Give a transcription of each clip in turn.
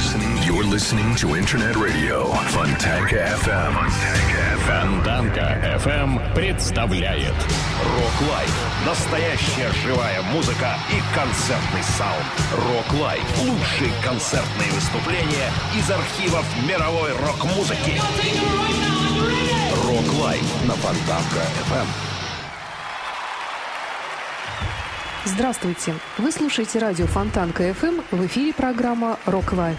listening, you're listening to Internet Radio Fontanka FM. Фонтанка FM представляет Рок Лайф. Настоящая живая музыка и концертный саунд. Рок Лайф. Лучшие концертные выступления из архивов мировой рок-музыки. Рок Лайф на Фонтанка FM. Здравствуйте! Вы слушаете радио Фонтанка FM. В эфире программа «Рок Лайф».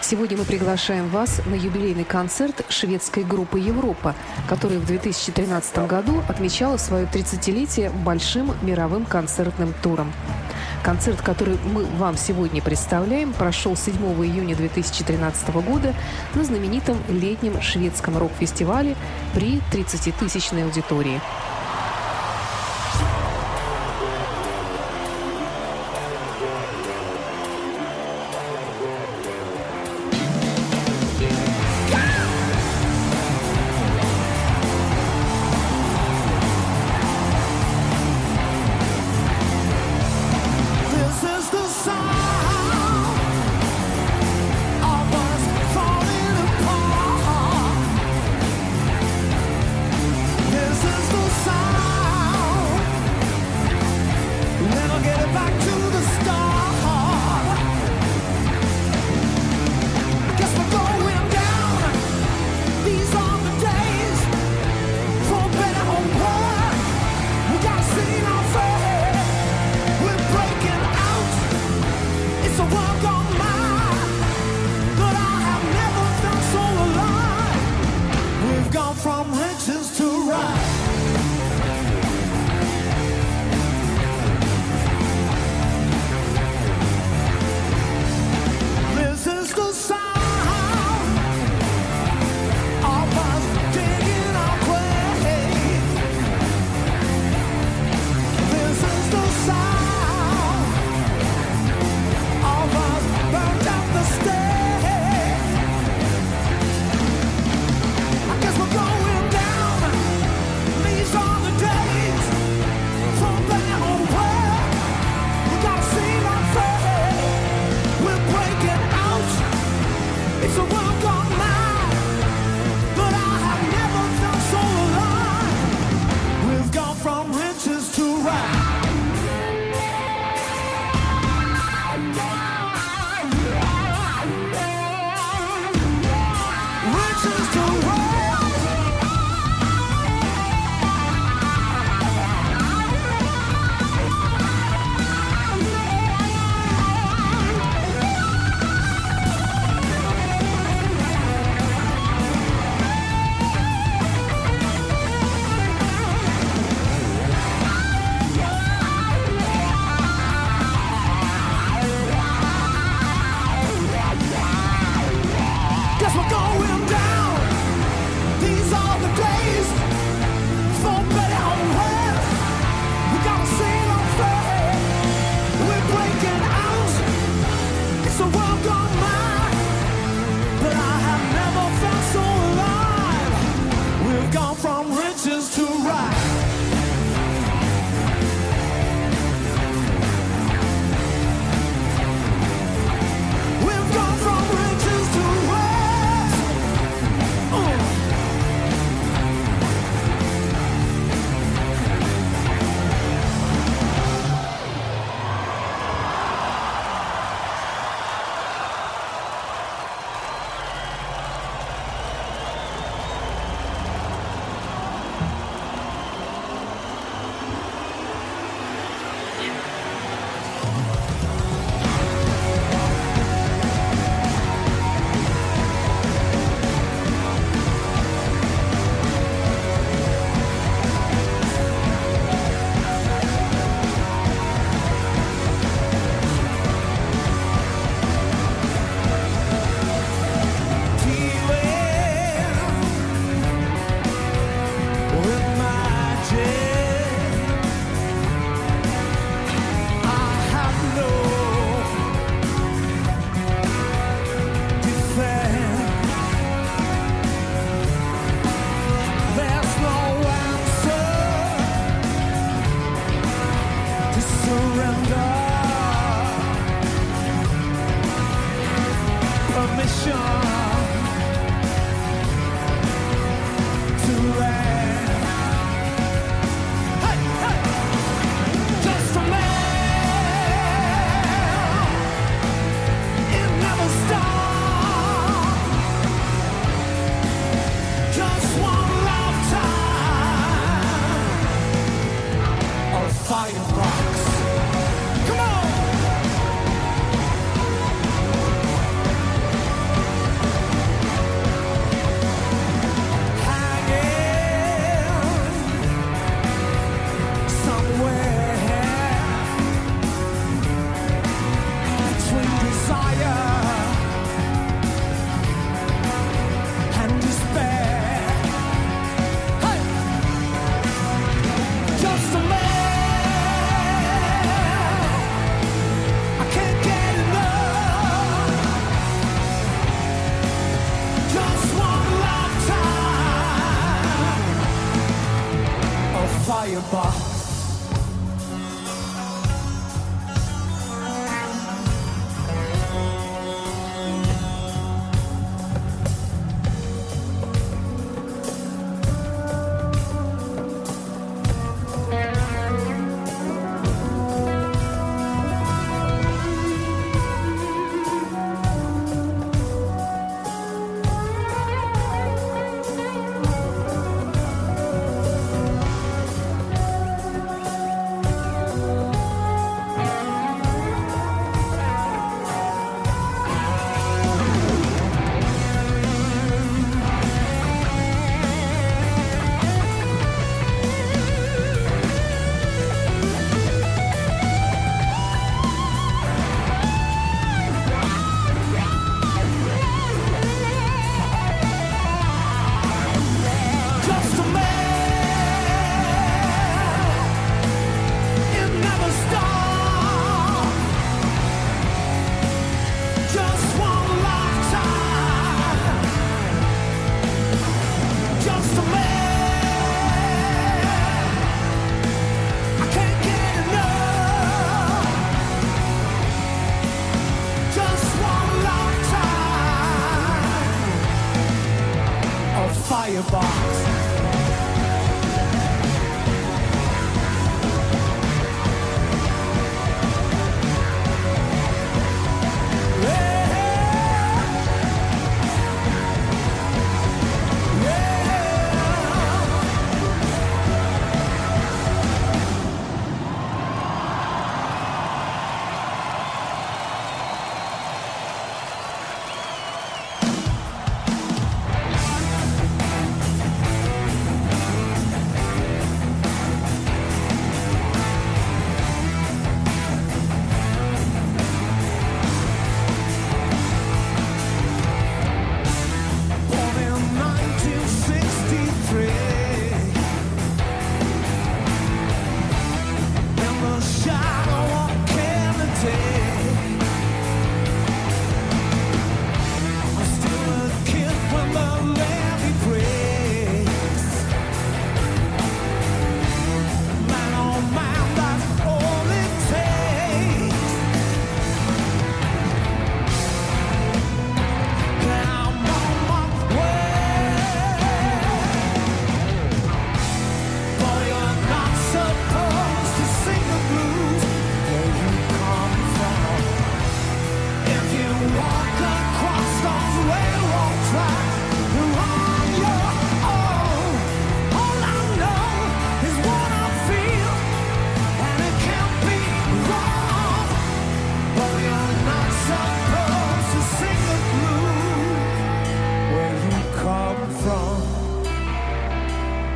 Сегодня мы приглашаем вас на юбилейный концерт шведской группы «Европа», которая в 2013 году отмечала свое 30-летие большим мировым концертным туром. Концерт, который мы вам сегодня представляем, прошел 7 июня 2013 года на знаменитом летнем шведском рок-фестивале при 30-тысячной аудитории.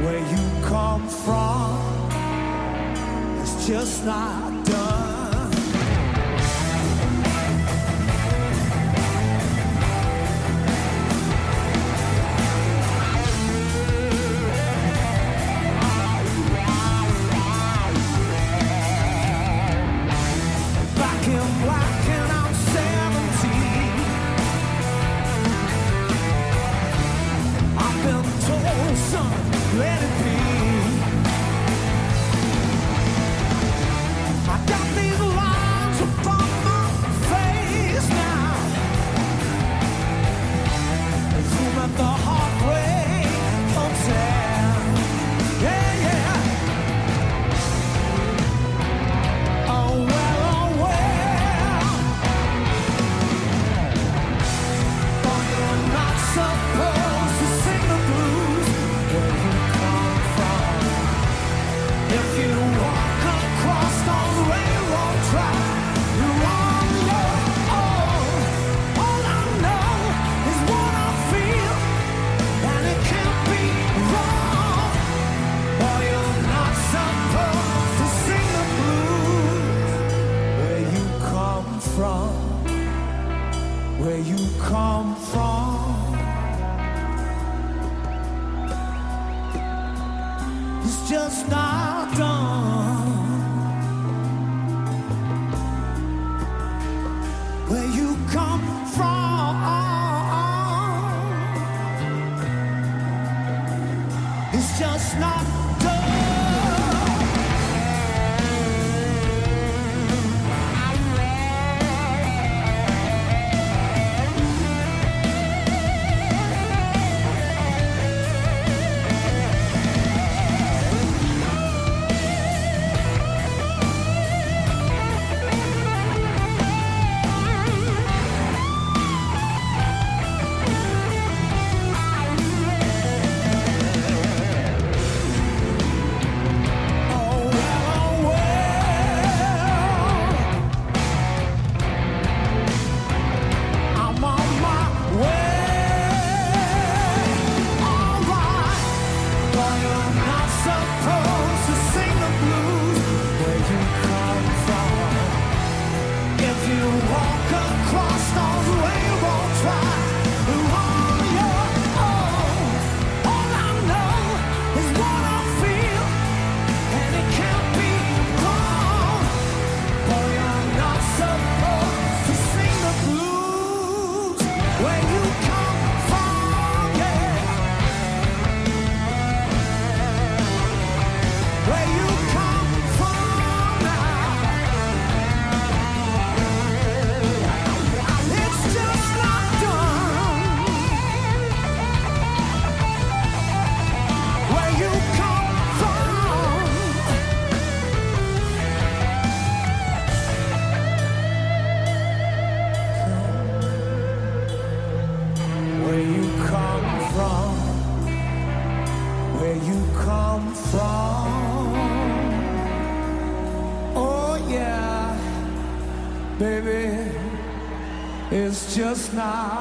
Where you come from, it's just not done. It's just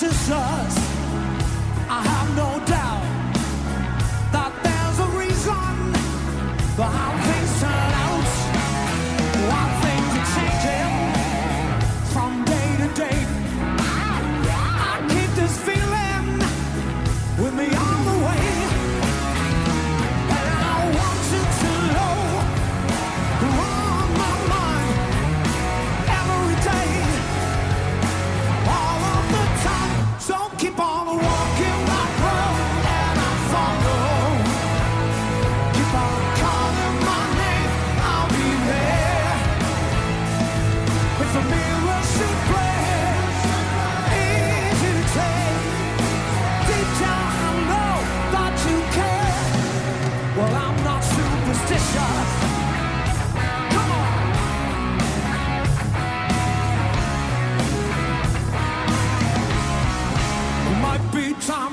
to.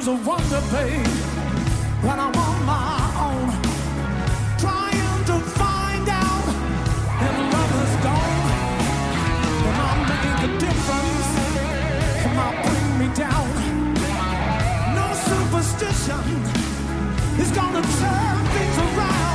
a wonder, babe, when I'm on my own, trying to find out if love is gone. When I make a difference, come on, bring me down. No superstition is gonna turn things around.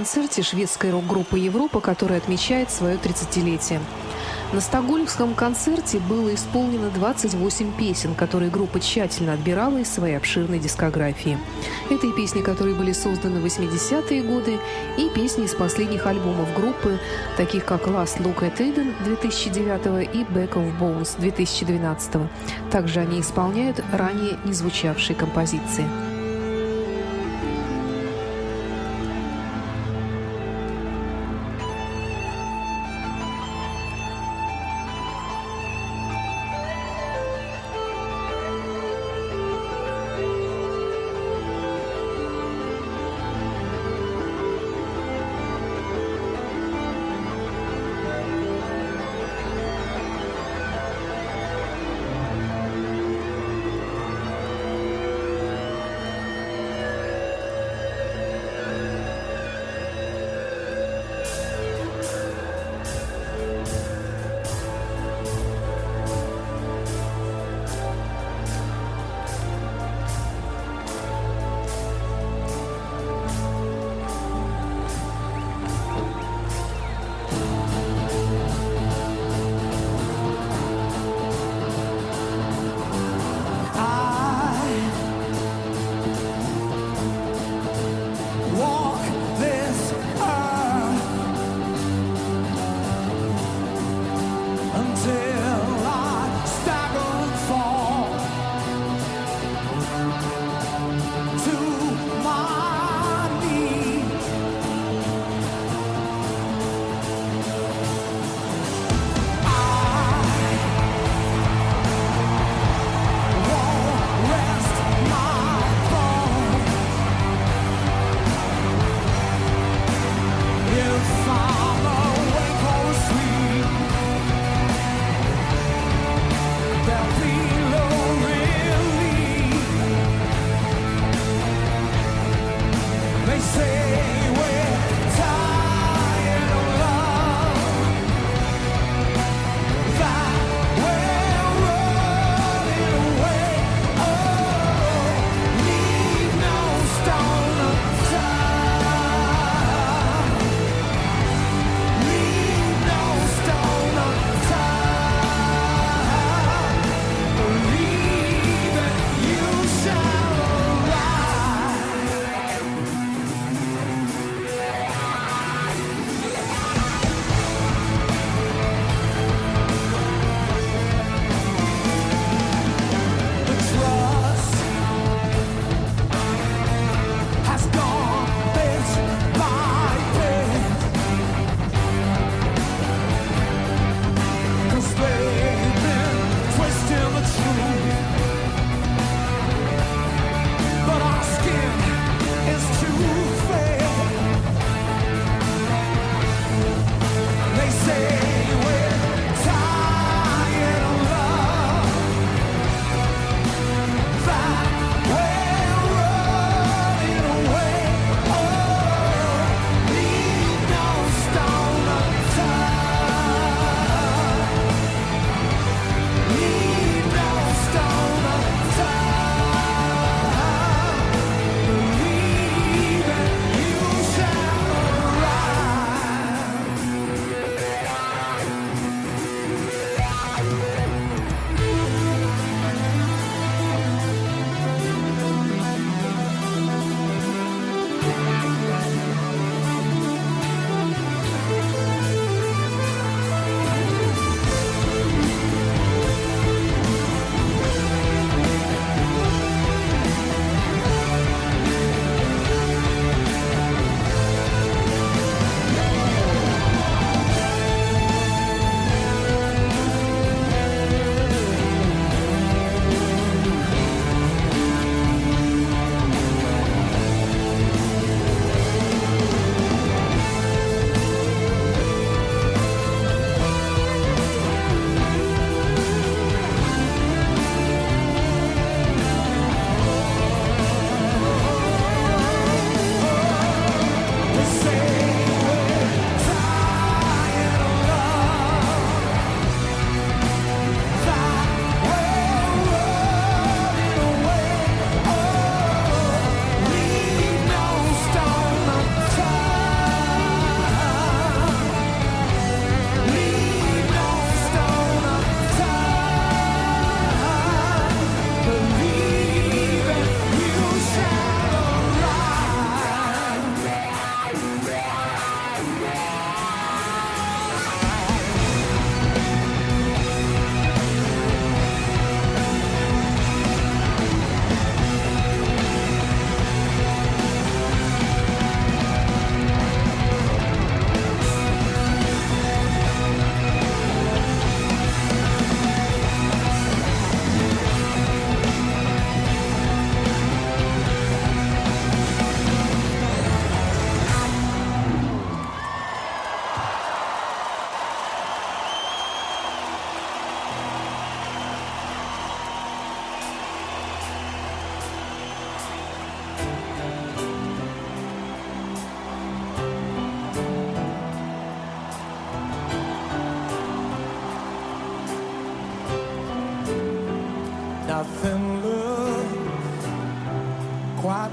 Концерте шведской рок-группы «Европа», которая отмечает свое 30-летие. На стокгольмском концерте было исполнено 28 песен, которые группа тщательно отбирала из своей обширной дискографии. Это и песни, которые были созданы в 80-е годы, и песни из последних альбомов группы, таких как «Last Look at Eden» 2009 и «Back of Bones» 2012. Также они исполняют ранее не звучавшие композиции.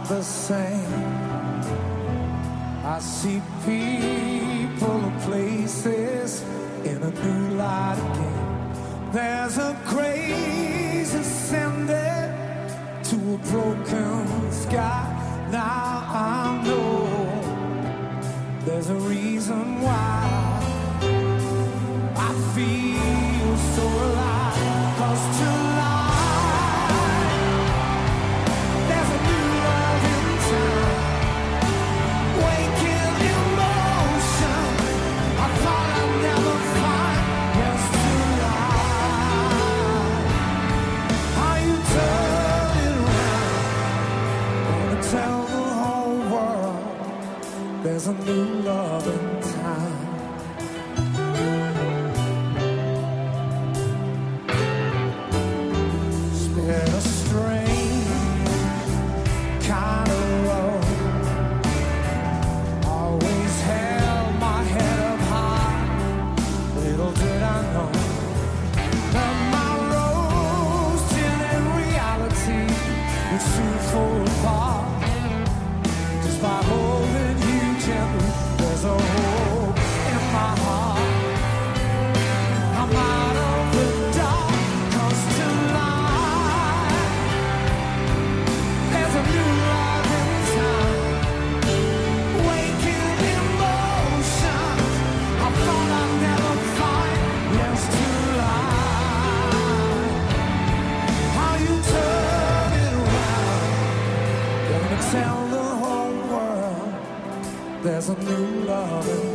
the same. I see people and places in a new light again. There's a grace ascended to a broken sky. Now I know there's a reason why. a new love. some new love.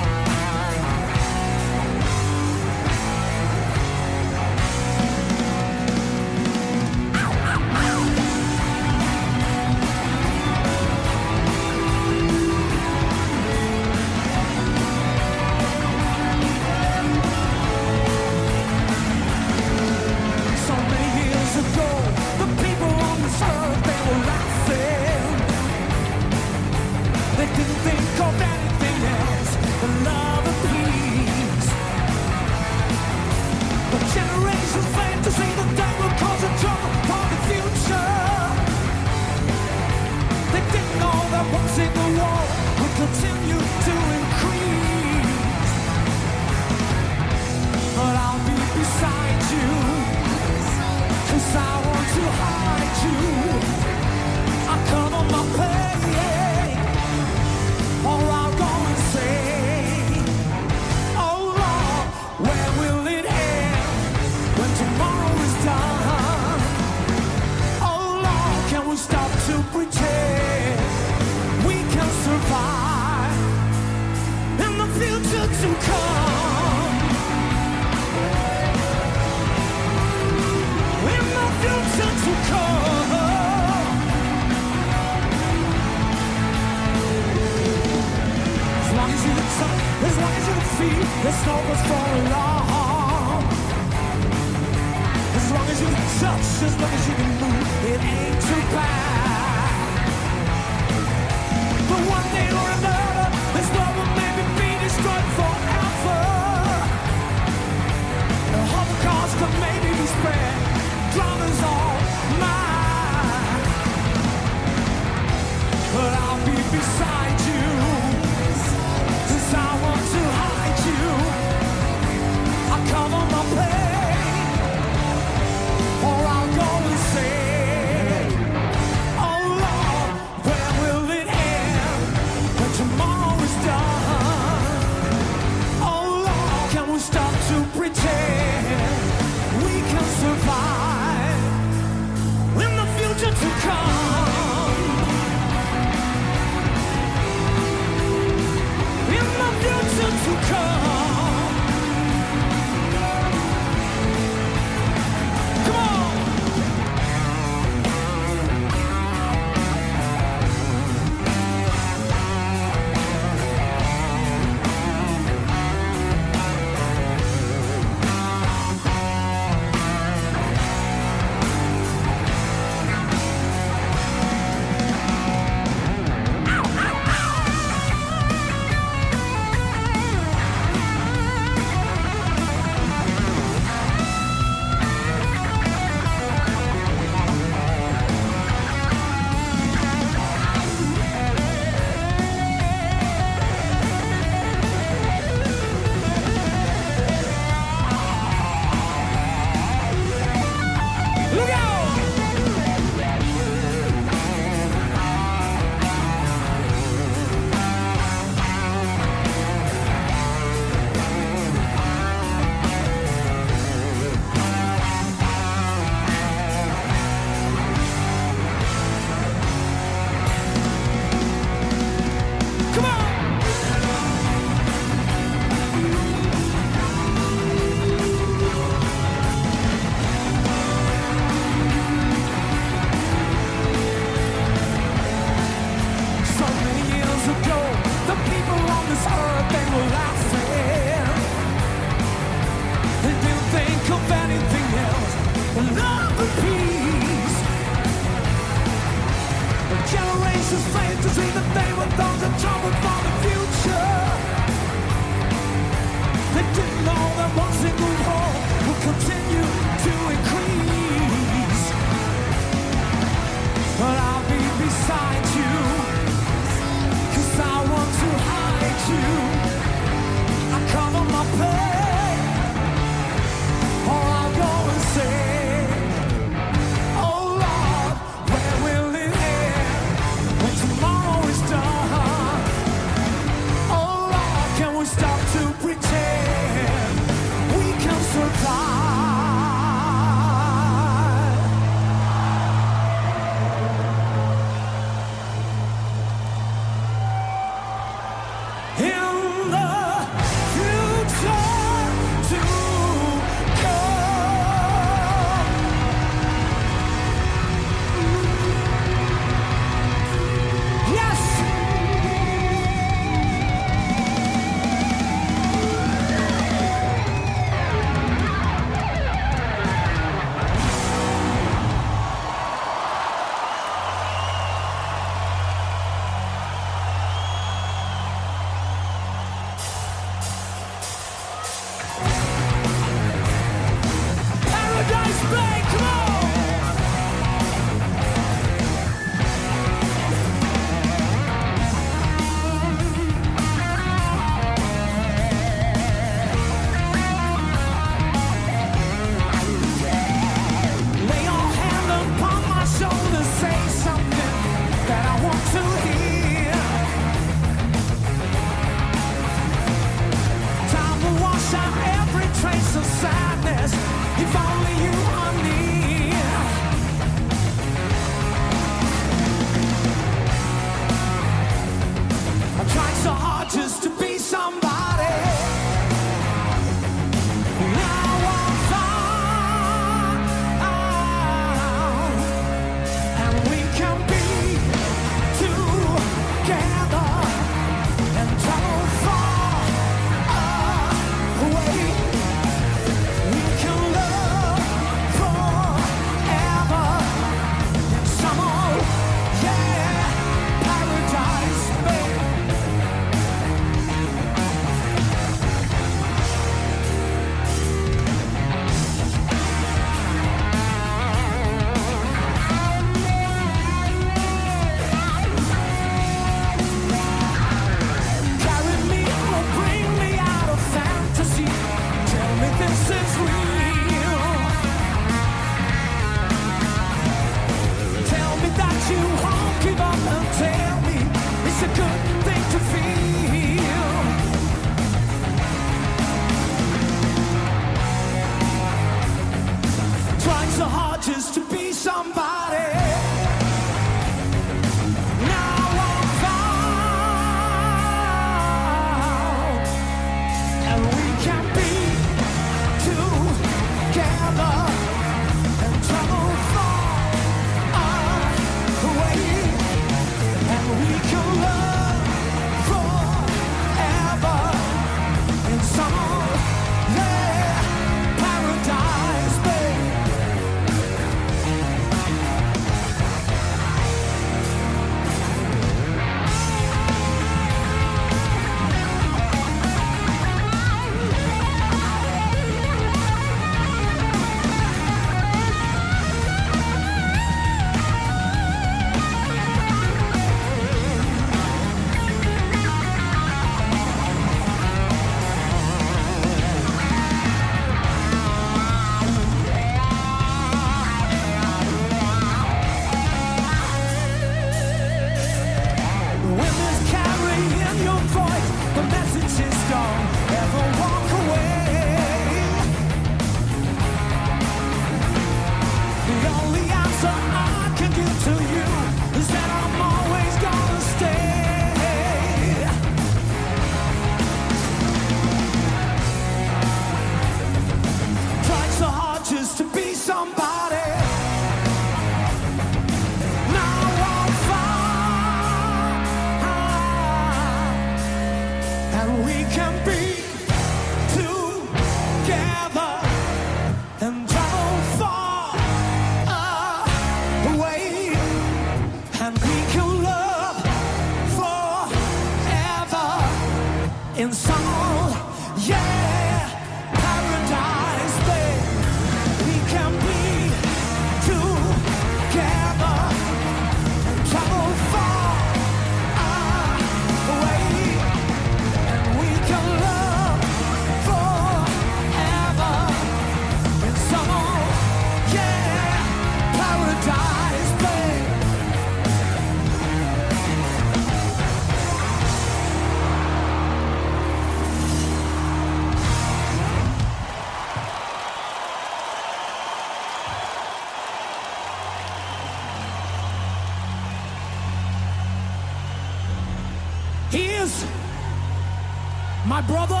brother.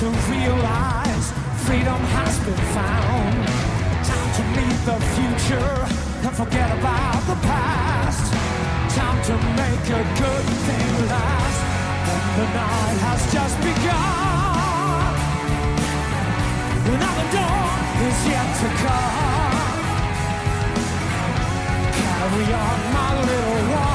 to realize freedom has been found. Time to meet the future and forget about the past. Time to make a good thing last. And the night has just begun. Another dawn is yet to come. Carry on, my little one.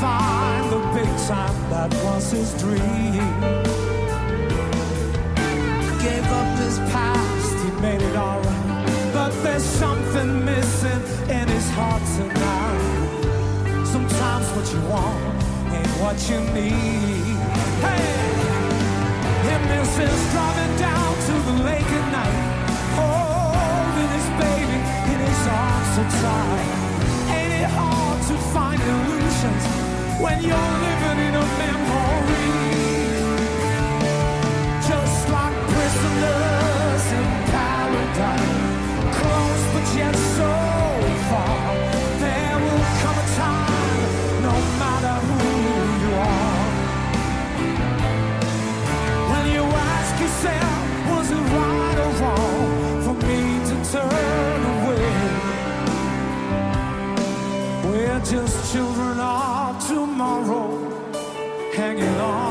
Find the big time that was his dream. Gave up his past, he made it alright, but there's something missing in his heart tonight. Sometimes what you want ain't what you need. Hey! Him missus driving down to the lake at night, holding his baby in his arms so tight. Ain't it hard to find illusions when you're living in a memory? Just like prisoners in paradise, close but yet so far. There will come a time, no matter who you are. When you ask yourself, was it right or wrong for me to turn away? We're just children of tomorrow, hanging on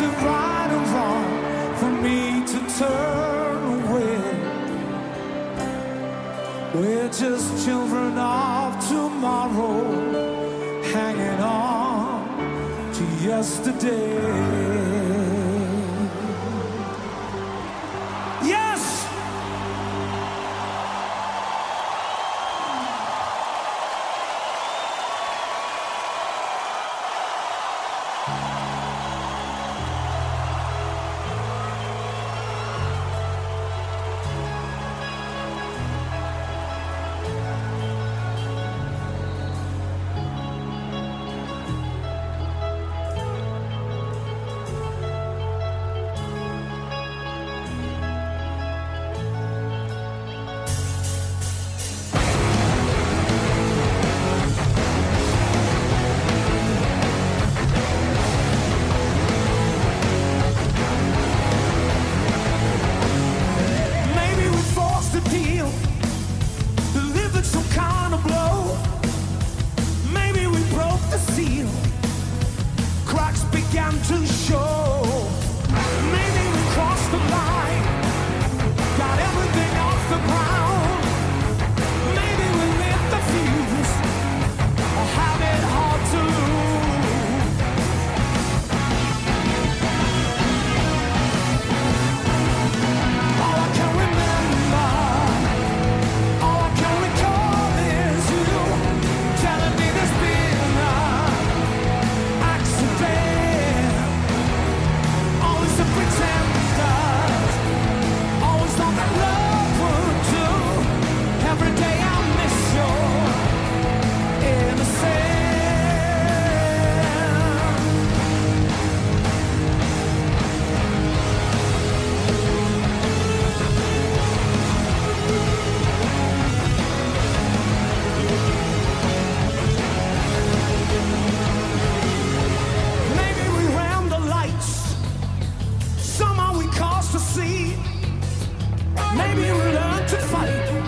Is it right or wrong for me to turn away? We're just children of tomorrow, hanging on to yesterday. to fight.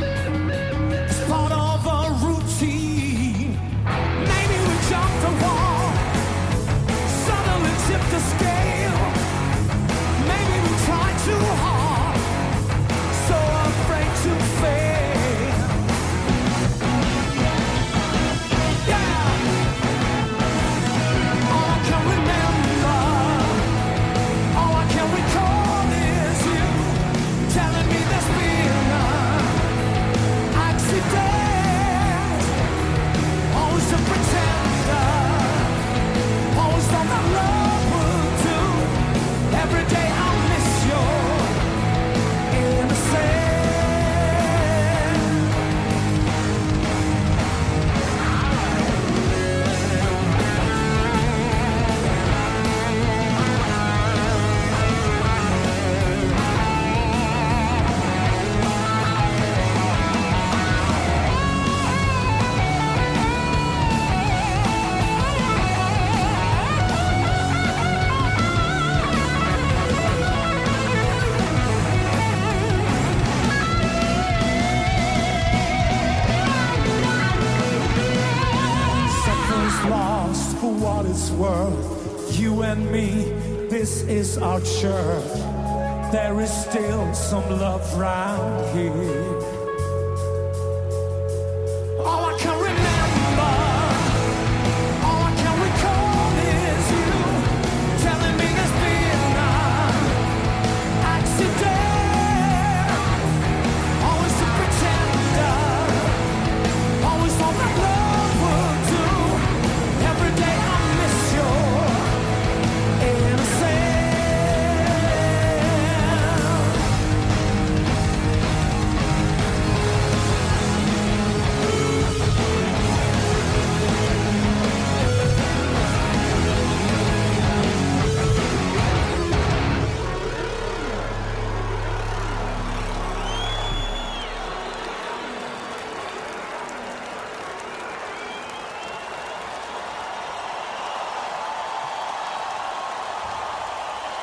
our church. There is still some love round here.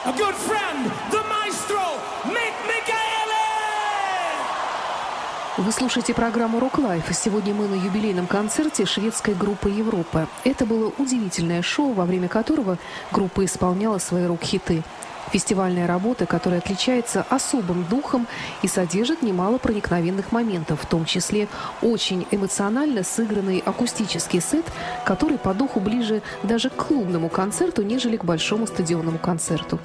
a good friend, the maestro, Mick Michaelis! Вы слушаете программу «Рок Лайф». Сегодня мы на юбилейном концерте шведской группы «Европа». Это было удивительное шоу, во время которого группа исполняла свои рок-хиты – Фестивальная работа, которая отличается особым духом и содержит немало проникновенных моментов, в том числе очень эмоционально сыгранный акустический сет, который по духу ближе даже к клубному концерту, нежели к большому стадионному концерту.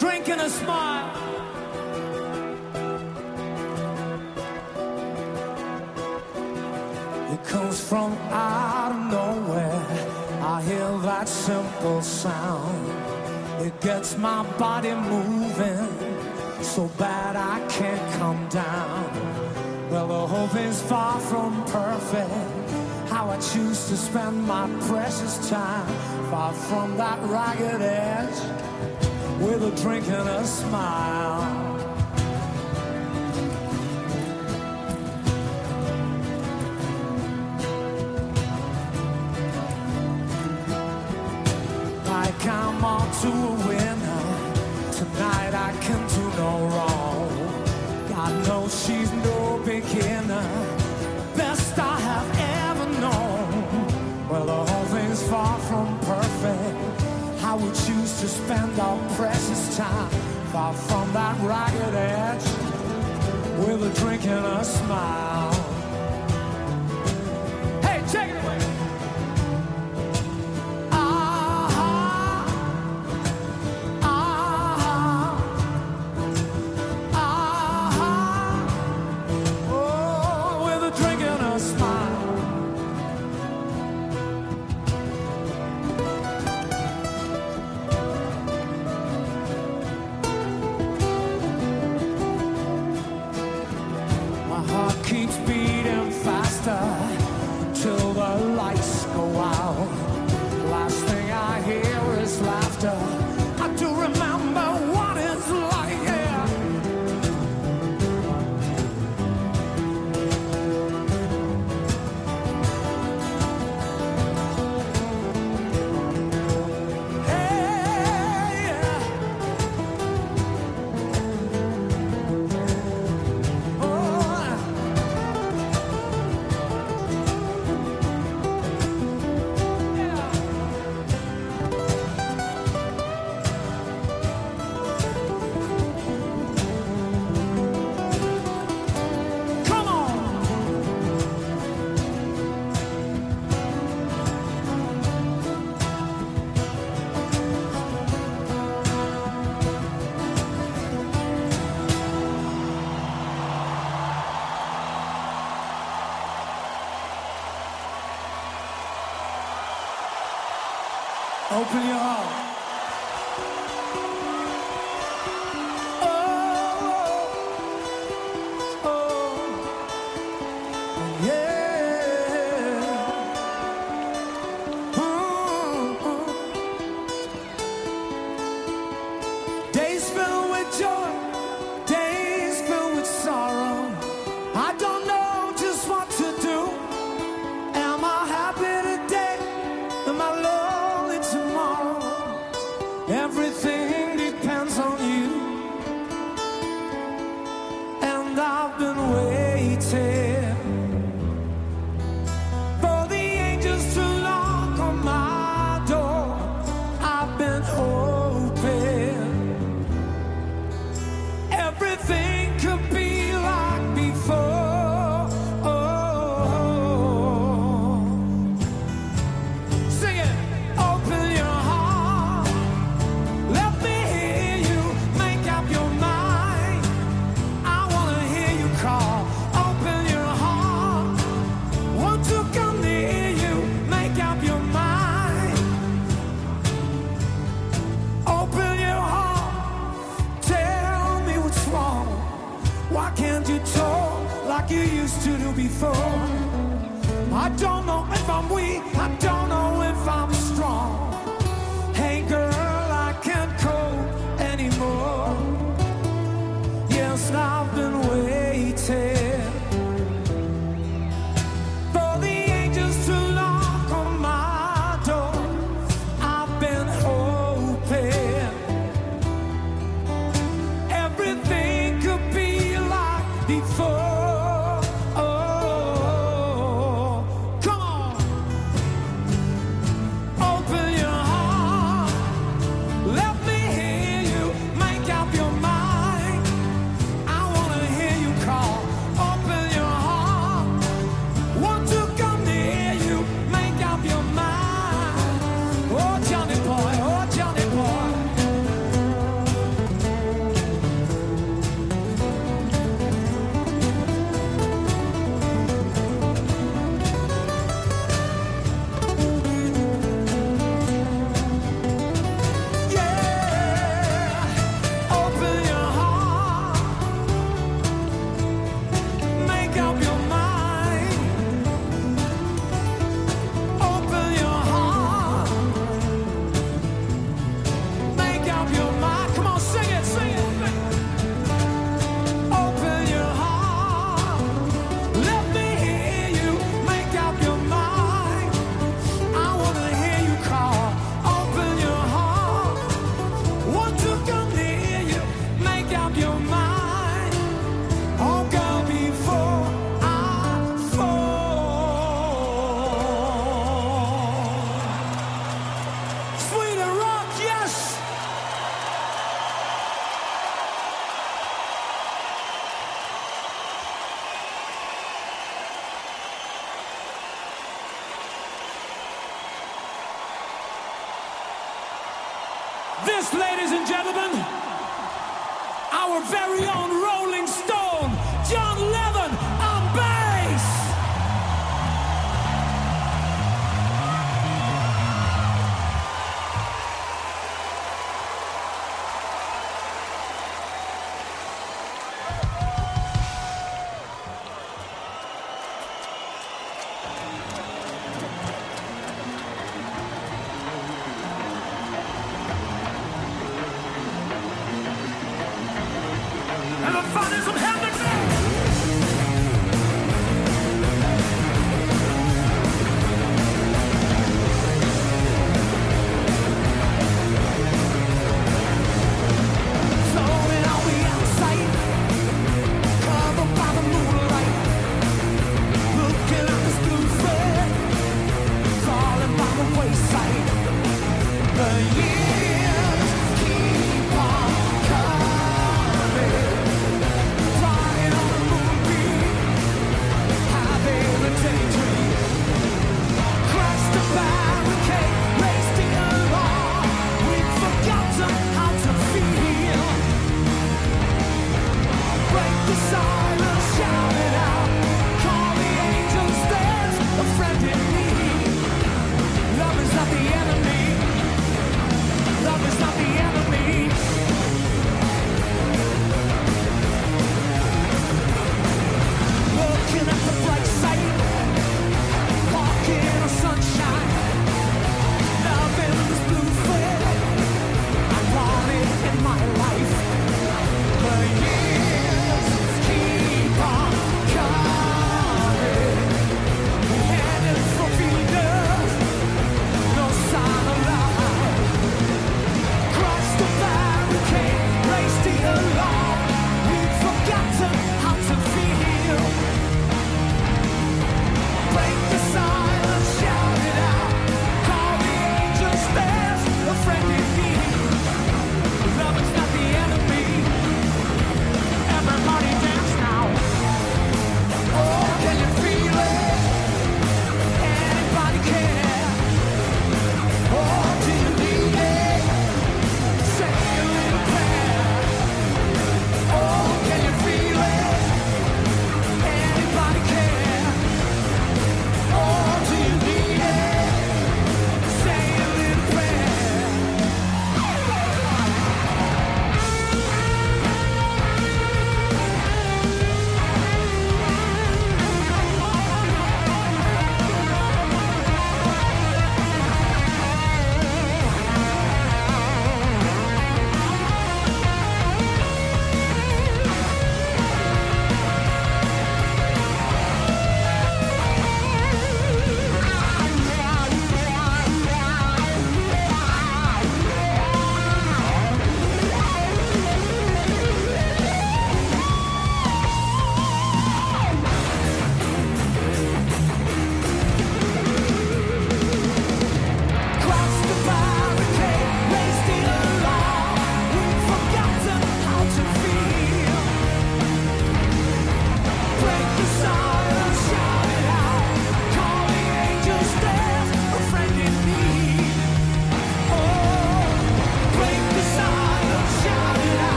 comes from out of nowhere. I hear that simple sound. It gets my body moving so bad I can't come down. Well, the whole thing's far from perfect. How I choose to spend my precious time far from that ragged edge with a drink and a smile. I'm on to a winner. Tonight I can do no wrong. God knows she's no beginner. Best I have ever known. Well, the whole thing's far from perfect. How we choose to spend our precious time far from that ragged edge with a drink and a smile. 클리어. Used to do before? I don't know if I'm weak. I don't know if I'm strong. Hey girl,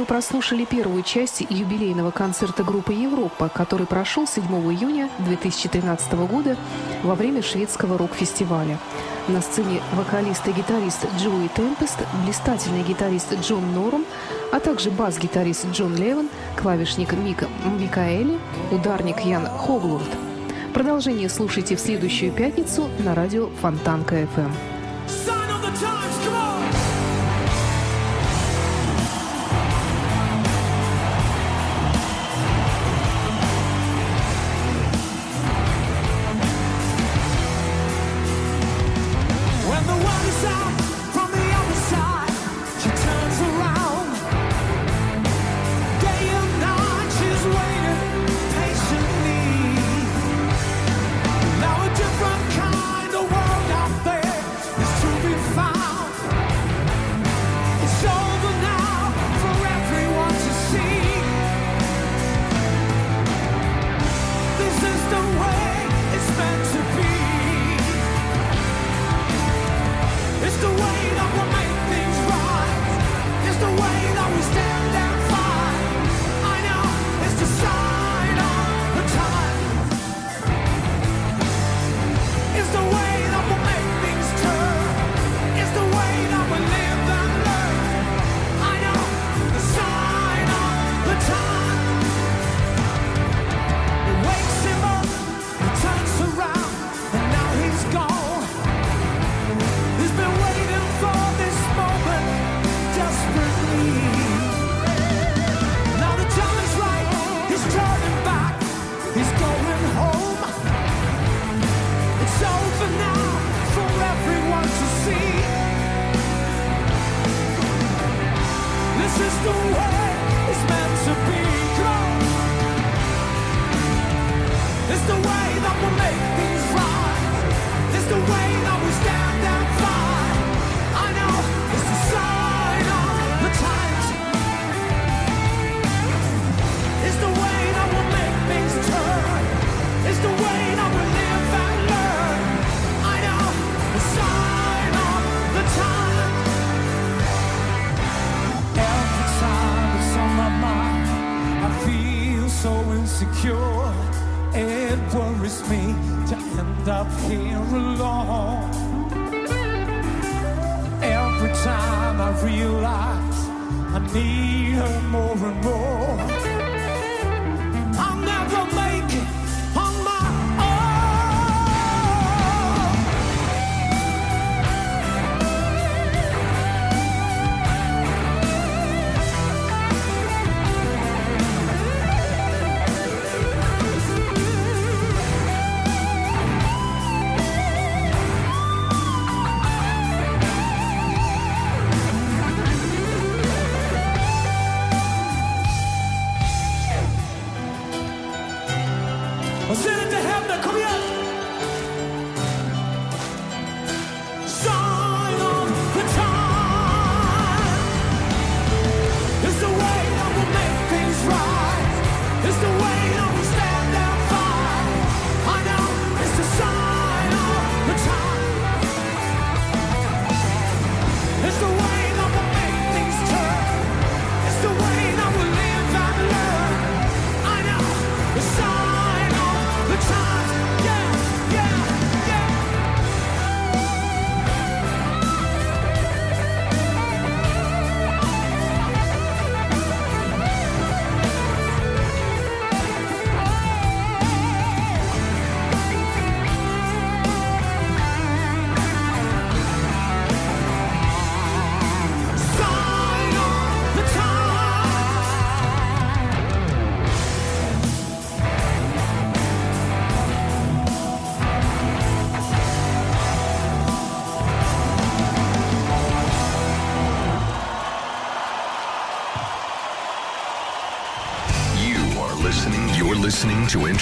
мы прослушали первую часть юбилейного концерта группы «Европа», который прошел 7 июня 2013 года во время шведского рок-фестиваля. На сцене вокалист и гитарист Джоуи Темпест, блистательный гитарист Джон Норум, а также бас-гитарист Джон Левен, клавишник Мика Микаэли, ударник Ян Хоглурд. Продолжение слушайте в следующую пятницу на радио Фонтанка эм». FM.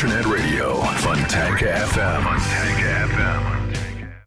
internet.